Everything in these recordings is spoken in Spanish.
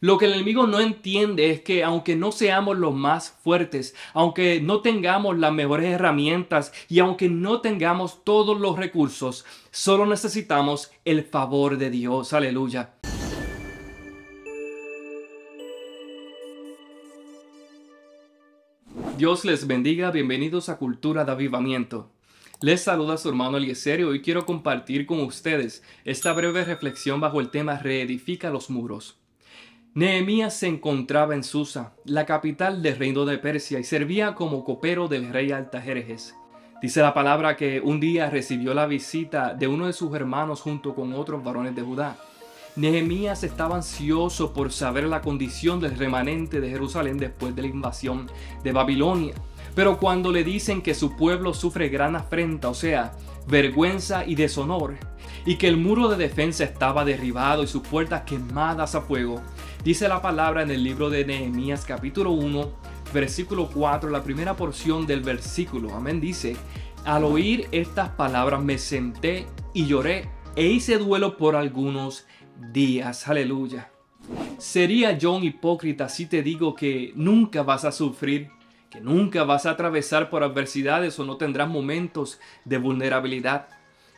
Lo que el enemigo no entiende es que aunque no seamos los más fuertes, aunque no tengamos las mejores herramientas y aunque no tengamos todos los recursos, solo necesitamos el favor de Dios. Aleluya. Dios les bendiga, bienvenidos a Cultura de Avivamiento. Les saluda su hermano Eliezer y hoy quiero compartir con ustedes esta breve reflexión bajo el tema Reedifica los muros. Nehemías se encontraba en Susa, la capital del reino de Persia, y servía como copero del rey Altajerjes. Dice la palabra que un día recibió la visita de uno de sus hermanos junto con otros varones de Judá. Nehemías estaba ansioso por saber la condición del remanente de Jerusalén después de la invasión de Babilonia. Pero cuando le dicen que su pueblo sufre gran afrenta, o sea, vergüenza y deshonor, y que el muro de defensa estaba derribado y sus puertas quemadas a fuego, dice la palabra en el libro de Nehemías capítulo 1, versículo 4, la primera porción del versículo, amén, dice, al oír estas palabras me senté y lloré e hice duelo por algunos días. Aleluya. Sería yo un hipócrita si te digo que nunca vas a sufrir, que nunca vas a atravesar por adversidades o no tendrás momentos de vulnerabilidad.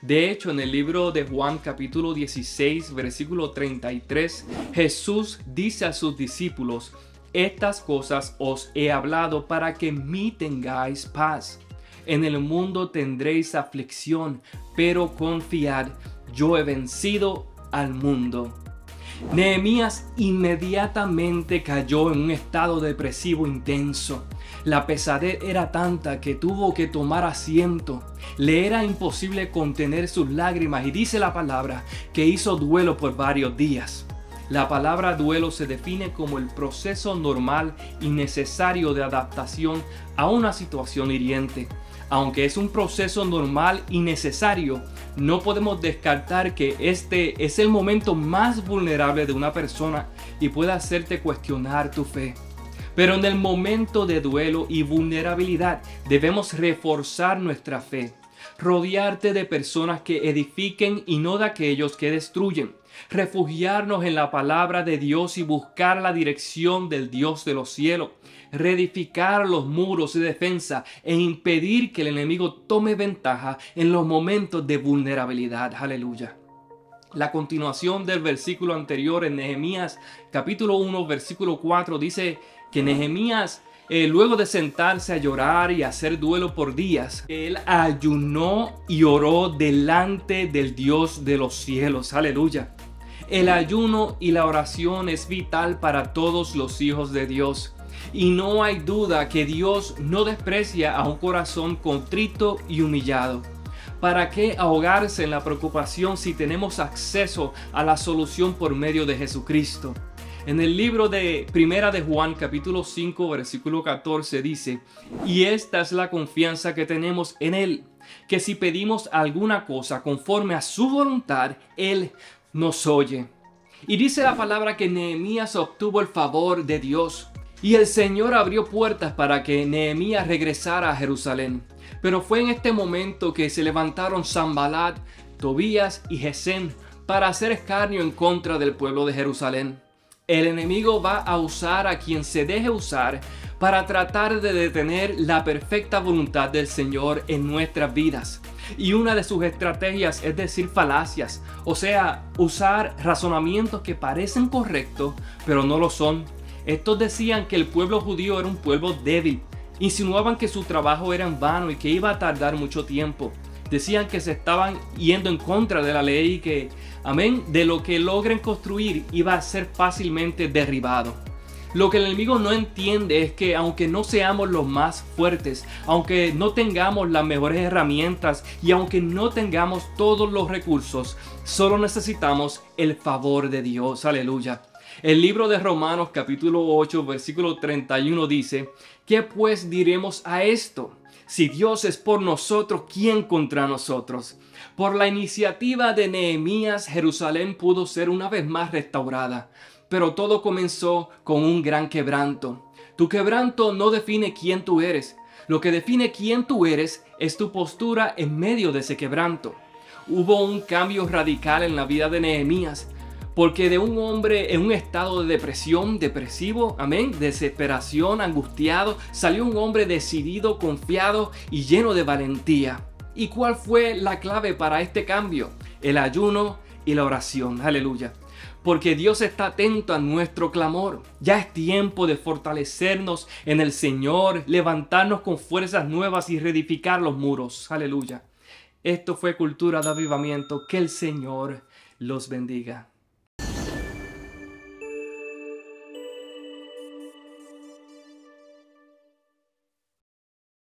De hecho, en el libro de Juan capítulo 16, versículo 33, Jesús dice a sus discípulos, estas cosas os he hablado para que en mí tengáis paz. En el mundo tendréis aflicción, pero confiad, yo he vencido al mundo. Nehemías inmediatamente cayó en un estado depresivo intenso. La pesadez era tanta que tuvo que tomar asiento. Le era imposible contener sus lágrimas y dice la palabra que hizo duelo por varios días. La palabra duelo se define como el proceso normal y necesario de adaptación a una situación hiriente. Aunque es un proceso normal y necesario, no podemos descartar que este es el momento más vulnerable de una persona y puede hacerte cuestionar tu fe. Pero en el momento de duelo y vulnerabilidad debemos reforzar nuestra fe, rodearte de personas que edifiquen y no de aquellos que destruyen, refugiarnos en la palabra de Dios y buscar la dirección del Dios de los cielos, reedificar los muros de defensa e impedir que el enemigo tome ventaja en los momentos de vulnerabilidad. Aleluya. La continuación del versículo anterior en Nehemías capítulo 1 versículo 4 dice que Nehemías eh, luego de sentarse a llorar y hacer duelo por días, él ayunó y oró delante del Dios de los cielos. Aleluya. El ayuno y la oración es vital para todos los hijos de Dios. Y no hay duda que Dios no desprecia a un corazón contrito y humillado. ¿Para qué ahogarse en la preocupación si tenemos acceso a la solución por medio de Jesucristo? En el libro de Primera de Juan capítulo 5 versículo 14 dice, y esta es la confianza que tenemos en Él, que si pedimos alguna cosa conforme a su voluntad, Él nos oye. Y dice la palabra que Nehemías obtuvo el favor de Dios. Y el Señor abrió puertas para que Nehemías regresara a Jerusalén. Pero fue en este momento que se levantaron Zambalat, Tobías y Gesem para hacer escarnio en contra del pueblo de Jerusalén. El enemigo va a usar a quien se deje usar para tratar de detener la perfecta voluntad del Señor en nuestras vidas. Y una de sus estrategias es decir falacias, o sea, usar razonamientos que parecen correctos, pero no lo son estos decían que el pueblo judío era un pueblo débil. Insinuaban que su trabajo era en vano y que iba a tardar mucho tiempo. Decían que se estaban yendo en contra de la ley y que, amén, de lo que logren construir iba a ser fácilmente derribado. Lo que el enemigo no entiende es que aunque no seamos los más fuertes, aunque no tengamos las mejores herramientas y aunque no tengamos todos los recursos, solo necesitamos el favor de Dios. Aleluya. El libro de Romanos capítulo 8 versículo 31 dice, ¿qué pues diremos a esto? Si Dios es por nosotros, ¿quién contra nosotros? Por la iniciativa de Nehemías, Jerusalén pudo ser una vez más restaurada, pero todo comenzó con un gran quebranto. Tu quebranto no define quién tú eres, lo que define quién tú eres es tu postura en medio de ese quebranto. Hubo un cambio radical en la vida de Nehemías, Porque de un hombre en un estado de depresión, depresivo, amén, desesperación, angustiado, salió un hombre decidido, confiado y lleno de valentía. ¿Y cuál fue la clave para este cambio? El ayuno y la oración. Aleluya. Porque Dios está atento a nuestro clamor. Ya es tiempo de fortalecernos en el Señor, levantarnos con fuerzas nuevas y reedificar los muros. Aleluya. Esto fue cultura de avivamiento. Que el Señor los bendiga.